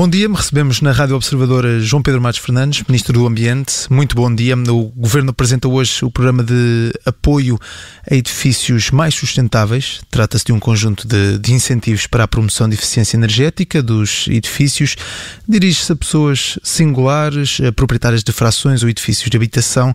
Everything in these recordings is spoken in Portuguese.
Bom dia, recebemos na Rádio Observadora João Pedro Matos Fernandes, Ministro do Ambiente. Muito bom dia. O Governo apresenta hoje o programa de apoio a edifícios mais sustentáveis. Trata-se de um conjunto de, de, incentivos para a promoção de eficiência energética dos edifícios. Dirige-se a pessoas singulares, a proprietárias de frações ou edifícios de habitação.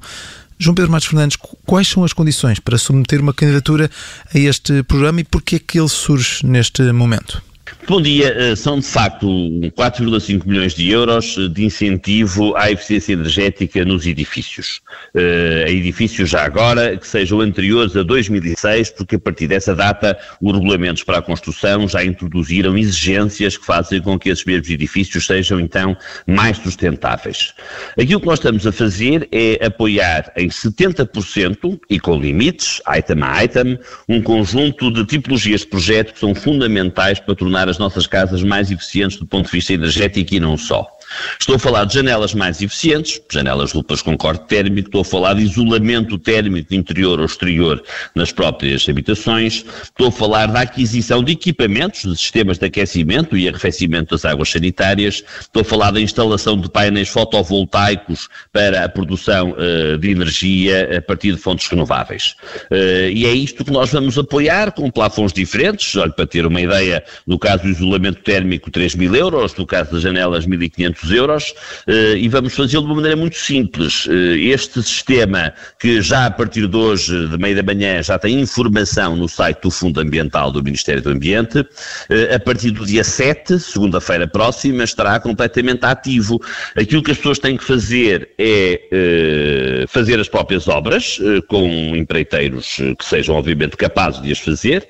João Pedro Matos Fernandes, quais são as condições para submeter uma candidatura a este programa e porquê é que ele surge neste momento? Bom dia. Eh, são de facto 4,5 milhões de euros de incentivo à eficiência energética nos edifícios. Uh, edifícios já agora que sejam anteriores a 2006, porque a partir dessa data os regulamentos para a construção já introduziram exigências que fazem com que esses mesmos edifícios sejam então mais sustentáveis. Aquilo que nós estamos a fazer é apoiar em 70% e com limites, item a item, um conjunto de tipologias de projeto que são fundamentais para tornar as nossas casas mais eficientes do ponto de vista energético e não só. Estou a falar de janelas mais eficientes, janelas duplas com corte térmico, estou a falar de isolamento térmico interior ou exterior nas próprias habitações, estou a falar da aquisição de equipamentos, de sistemas de aquecimento e arrefecimento das águas sanitárias, estou a falar da instalação de painéis fotovoltaicos para a produção uh, de energia a partir de fontes renováveis. Uh, e é isto que nós vamos apoiar com plafons diferentes, olha, para ter uma ideia, no caso do isolamento térmico 3 mil euros, no caso das janelas 1.500 euros eh, e vamos fazê-lo de uma maneira muito simples. Eh, este sistema, que já a partir de hoje, de meia da manhã, já tem informação no site do Fundo Ambiental do Ministério do Ambiente, eh, a partir do dia 7, segunda-feira próxima, estará completamente ativo. Aquilo que as pessoas têm que fazer é fazer as próprias obras, com empreiteiros que sejam, obviamente, capazes de as fazer,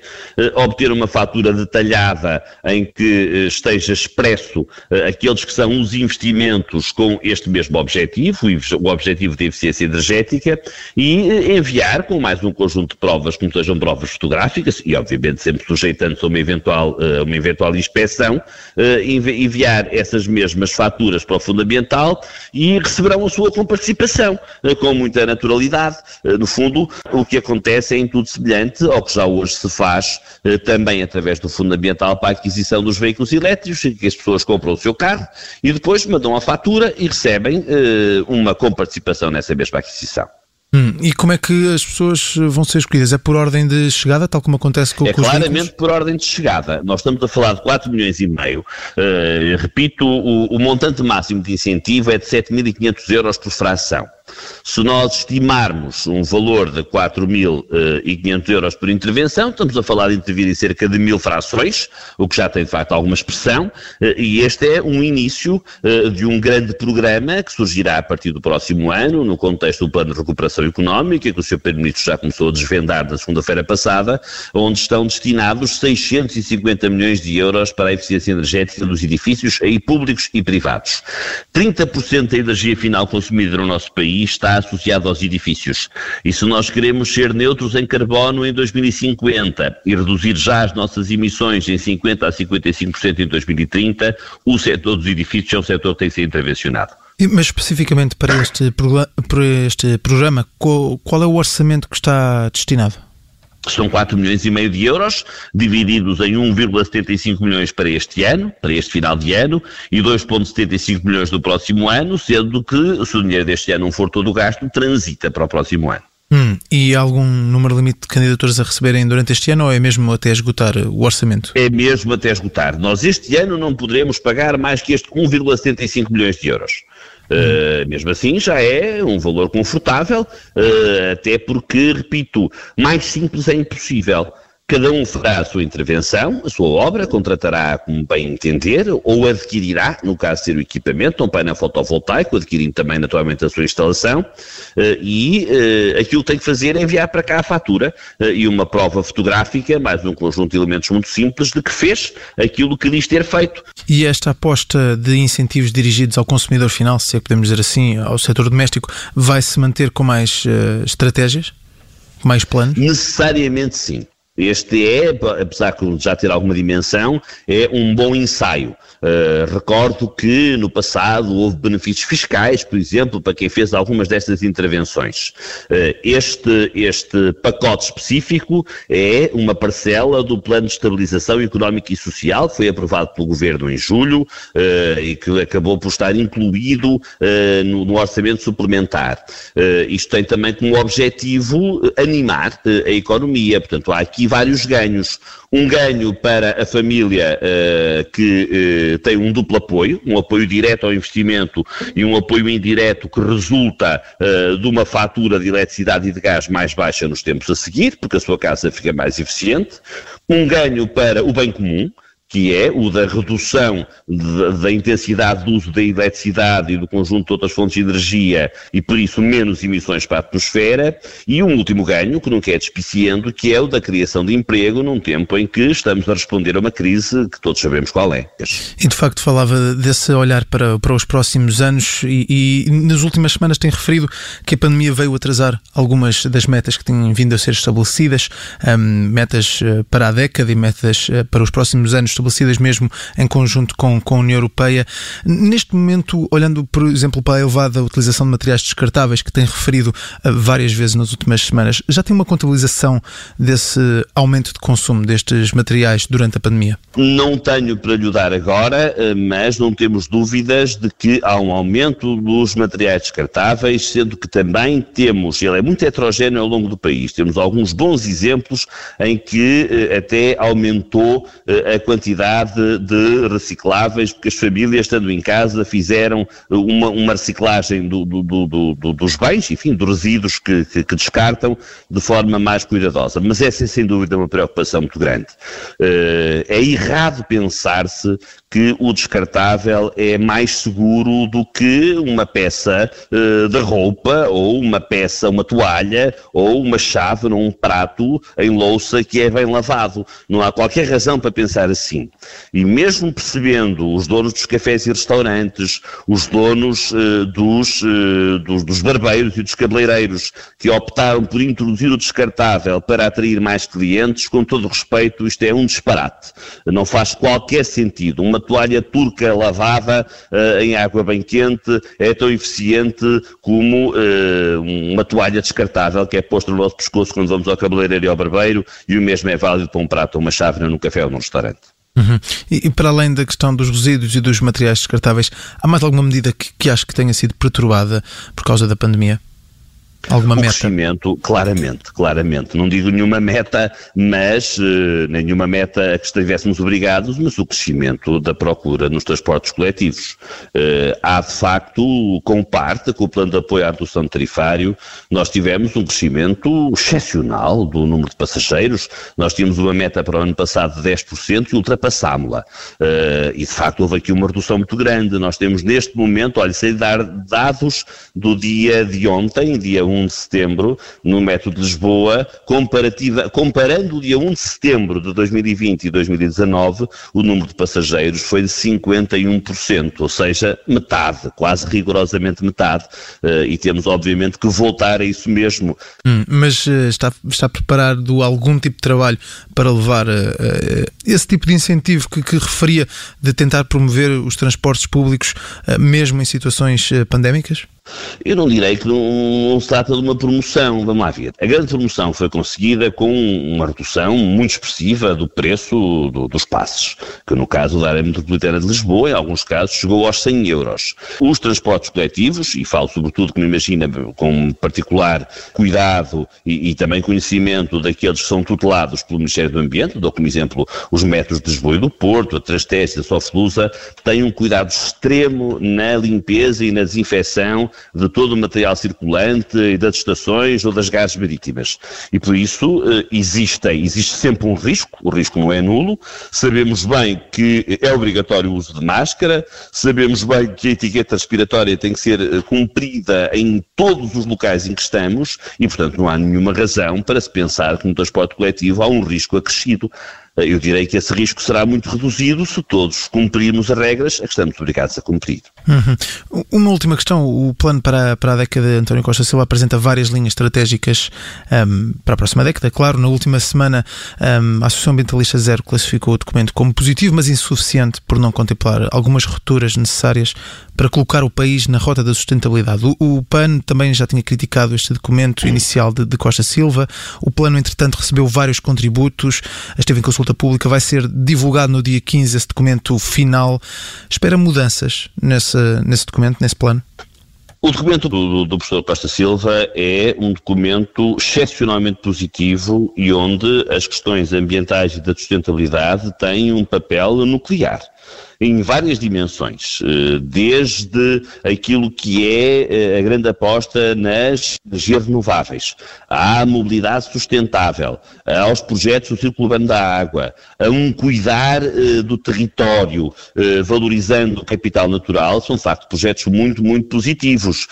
obter uma fatura detalhada em que esteja expresso aqueles que são os investimentos com este mesmo objetivo, o objetivo de eficiência energética, e eh, enviar com mais um conjunto de provas, como sejam provas fotográficas, e obviamente sempre sujeitando-se a uma eventual, eh, uma eventual inspeção, eh, enviar essas mesmas faturas para o Fundamental e receberão a sua comparticipação, com muita naturalidade. No fundo, o que acontece é em tudo semelhante ao que já hoje se faz também através do Fundamental para a aquisição dos veículos elétricos, em que as pessoas compram o seu carro e depois depois mandam a fatura e recebem uh, uma comparticipação nessa mesma aquisição. Hum, e como é que as pessoas vão ser escolhidas? É por ordem de chegada, tal como acontece com, é com os É claramente por ordem de chegada. Nós estamos a falar de 4 milhões e meio. Uh, repito, o, o, montante máximo de incentivo é de 7.500 euros por fração. Se nós estimarmos um valor de 4.500 euros por intervenção, estamos a falar de intervir em cerca de mil frações, o que já tem de facto alguma expressão, eh, e este é um início eh, de um grande programa que surgirá a partir do próximo ano, no contexto do Plano de Recuperação Económica, que o Sr. Primeiro-Ministro já começou a desvendar na segunda-feira passada, onde estão destinados 650 milhões de euros para a eficiência energética dos edifícios, aí públicos e privados. 30% da energia final consumida no nosso país está associado aos edifícios. E se nós queremos ser neutros em carbono em 2050 e reduzir já as nossas emissões em 50% a 55% em 2030, o setor dos edifícios é um setor que tem que ser intervencionado. Mas especificamente para este, para este programa, qual é o orçamento que está destinado? São 4 milhões e meio de euros, divididos em 1,75 milhões para este ano, para este final de ano, e 2,75 milhões do próximo ano, sendo que, se o dinheiro deste ano não for todo o gasto, transita para o próximo ano. Hum, e há algum número limite de candidaturas a receberem durante este ano ou é mesmo até esgotar o orçamento? É mesmo até esgotar. Nós este ano não poderemos pagar mais que este 1,75 milhões de euros. Uh, mesmo assim, já é um valor confortável, uh, até porque, repito, mais simples é impossível. Cada um fará a sua intervenção, a sua obra, contratará como bem entender, ou adquirirá, no caso de ser o equipamento, um painel fotovoltaico, adquirindo também naturalmente a sua instalação, eh, e eh, aquilo que tem que fazer é enviar para cá a fatura eh, e uma prova fotográfica, mais um conjunto de elementos muito simples, de que fez aquilo que diz ter feito. E esta aposta de incentivos dirigidos ao consumidor final, se é que podemos dizer assim, ao setor doméstico, vai se manter com mais uh, estratégias? Mais planos? Necessariamente sim. Este é, apesar de já ter alguma dimensão, é um bom ensaio. Uh, recordo que no passado houve benefícios fiscais, por exemplo, para quem fez algumas destas intervenções. Uh, este, este pacote específico é uma parcela do Plano de Estabilização Económica e Social, que foi aprovado pelo Governo em julho uh, e que acabou por estar incluído no, no, orçamento suplementar. isto tem também como objetivo animar a economia, portanto há aqui vários ganhos. Um ganho para a família uh, que uh, tem um duplo apoio, um apoio direto ao investimento e um apoio indireto que resulta uh, de uma fatura de eletricidade e de gás mais baixa nos tempos a seguir, porque a sua casa fica mais eficiente. Um ganho para o bem comum, que é o da redução de, da intensidade do uso da eletricidade e do conjunto de outras fontes de energia e, por isso, menos emissões para a atmosfera, e um último ganho, que nunca é despiciando, que é o da criação de emprego num tempo em que estamos a responder a uma crise que todos sabemos qual é. E, de facto, falava desse olhar para, para os próximos anos e, e nas últimas semanas tem referido que a pandemia veio atrasar algumas das metas que têm vindo a ser estabelecidas, um, metas eh, para a década e metas eh, para os próximos anos estabelecidas mesmo em conjunto com, com a União Europeia. Neste momento, olhando, por exemplo, para a elevada utilização de materiais descartáveis que tem referido uh, várias vezes nas últimas semanas, já tem uma contabilização desse aumento de consumo destes materiais durante a pandemia? Não tenho para lhe dar agora, uh, mas não temos dúvidas de que há um aumento dos materiais descartáveis, sendo que também temos, ele é muito heterogéneo ao longo do país, temos alguns bons exemplos em que uh, até aumentou a quantidade quantidade de recicláveis, porque as famílias, estando em casa, fizeram uma, uma reciclagem do, do, do, dos bens, enfim, dos resíduos que, que, que, descartam, de forma mais cuidadosa. Mas essa é, sem dúvida, uma preocupação muito grande. Uh, é errado pensar-se que o descartável é mais seguro do que uma peça uh, de roupa, ou uma peça, uma toalha, ou uma chave num prato em louça que é bem lavado. Não há qualquer razão para pensar assim assim. E mesmo percebendo os donos dos cafés e restaurantes, os donos uh, dos, uh, dos, dos, barbeiros e dos cabeleireiros que optaram por introduzir o descartável para atrair mais clientes, com todo respeito, isto é um disparate. Não faz qualquer sentido. Uma toalha turca lavada uh, em água bem quente é tão eficiente como uma toalha descartável que é posta no nosso pescoço quando vamos ao cabeleireiro e ao barbeiro e o mesmo é válido para um prato ou uma chávena num café ou num restaurante. Uhum. E, e, para além da questão dos resíduos e dos materiais descartáveis, há mais alguma medida que, que acho que tenha sido perturbada por causa da pandemia? Alguma o meta? crescimento, claramente, claramente. Não digo nenhuma meta, mas uh, nenhuma meta a que estivéssemos obrigados, mas o crescimento da procura nos transportes coletivos. Uh, há, de facto, com parte, com o plano de apoio à redução tarifário, nós tivemos um crescimento excepcional do número de passageiros. Nós tínhamos uma meta para o ano passado de 10% e ultrapassámos-la. Uh, e, de facto, houve aqui uma redução muito grande. Nós temos neste momento, olha, sei dar dados do dia de ontem, dia 1 1 de setembro, no método de Lisboa, comparando o dia 1 de setembro de 2020 e 2019, o número de passageiros foi de 51%, ou seja, metade, quase rigorosamente metade, uh, e temos obviamente que voltar a isso mesmo. Hum, mas uh, está, está preparado algum tipo de trabalho para levar uh, esse tipo de incentivo que, que, referia de tentar promover os transportes públicos mesmo em situações pandémicas? Eu não direi que não, não, se trata de uma promoção, vamos lá ver. A grande promoção foi conseguida com uma redução muito expressiva do preço do, dos passes, que no caso da área metropolitana de Lisboa, em alguns casos, chegou aos 100 euros. Os transportes coletivos, e falo sobretudo, como imagina, com particular cuidado e, e, também conhecimento daqueles que são tutelados pelo Ministério do Ambiente, dou como exemplo os metros de Lisboa e do Porto, a Trasteste a Soflusa, têm um cuidado extremo na limpeza e na desinfecção de todo o material circulante e das estações ou das gases marítimas. E por isso eh, existe, existe sempre um risco, o risco não é nulo, sabemos bem que é obrigatório o uso de máscara, sabemos bem que a etiqueta respiratória tem que ser eh, cumprida em todos os locais em que estamos e, portanto, não há nenhuma razão para se pensar que no transporte coletivo há um risco acrescido. Eu direi que esse risco será muito reduzido se todos cumprirmos as regras a que estamos obrigados a cumprir. Uhum. Uma última questão. O plano para, para a década de António Costa Silva apresenta várias linhas estratégicas um, para a próxima década. Claro, na última semana um, a Associação Ambientalista Zero classificou o documento como positivo, mas insuficiente por não contemplar algumas rupturas necessárias para colocar o país na rota da sustentabilidade. O, o PAN também já tinha criticado este documento inicial de, de Costa Silva. O plano, entretanto, recebeu vários contributos, esteve em consulta pública, vai ser divulgado no dia 15 esse documento final. Espera mudanças nesse, nesse documento, nesse plano? O documento do, do, professor Costa Silva é um documento excepcionalmente positivo e onde as questões ambientais e da sustentabilidade têm um papel nuclear em várias dimensões, eh, desde aquilo que é eh, a grande aposta nas energias renováveis, à mobilidade sustentável, aos projetos do círculo urbano da água, a um cuidar eh, do território, valorizando o capital natural, são de facto projetos muito, muito positivos.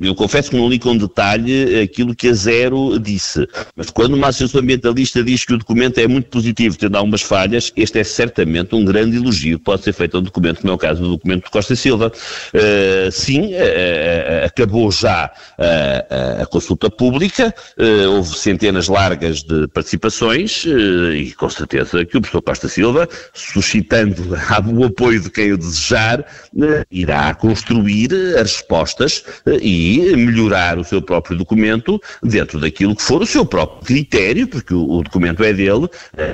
Eu confesso que não li com detalhe aquilo que a Zero disse, mas quando uma associação ambientalista diz que o documento é muito positivo, tendo algumas falhas, este é certamente um grande elogio. Pode pode ser feito a um documento, como é o caso do documento de Costa Silva. Uh, sim, uh, acabou já a consulta pública, houve centenas largas de participações e com certeza que o professor Costa Silva, suscitando o apoio de quem o desejar, irá construir as respostas e melhorar o seu próprio documento dentro daquilo que for o seu próprio critério, porque o, o documento é dele,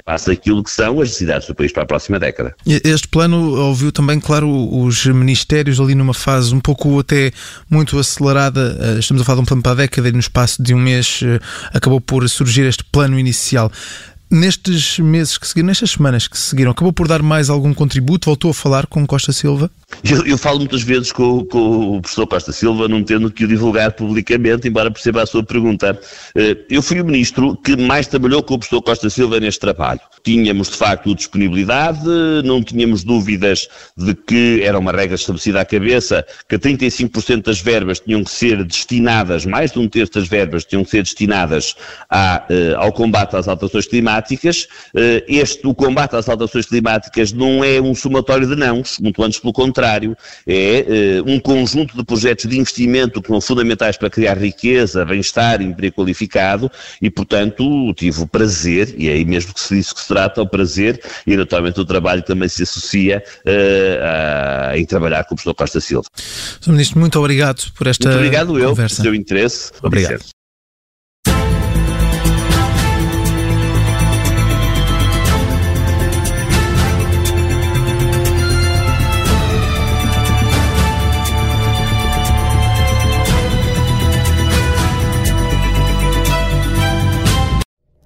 passa aquilo que são as necessidades do país para a próxima década. Este plano ano ouviu também, claro, os ministérios ali numa fase um pouco até muito acelerada. Eh, estamos a falar de um plano para a década e no espaço de um mês eh, acabou por surgir este plano inicial nestes meses que seguiram, nestas semanas que seguiram, acabou por dar mais algum contributo? Voltou a falar com Costa Silva? Eu, eu falo muitas vezes com, com, o professor Costa Silva, não tendo que o divulgar publicamente, embora perceba a sua pergunta. Eh, eu fui o ministro que mais trabalhou com o professor Costa Silva neste trabalho. Tínhamos, de facto, disponibilidade, não tínhamos dúvidas de que era uma regra estabelecida à cabeça, que 35% das verbas tinham que ser destinadas, mais de um terço das verbas tinham que ser destinadas à, eh, ao combate às alterações climáticas. Eh, este, o combate às alterações climáticas não é um somatório de nãos, muito antes pelo contrário é uh, um conjunto de projetos de investimento que são fundamentais para criar riqueza, bem-estar emprego qualificado e, portanto, tive o prazer, e é aí mesmo que se diz que se trata, o prazer, e naturalmente o trabalho também se associa uh, a, em trabalhar com o professor Costa Silva. Sr. Ministro, muito obrigado por esta Muito obrigado eu, pelo seu interesse. Obrigado.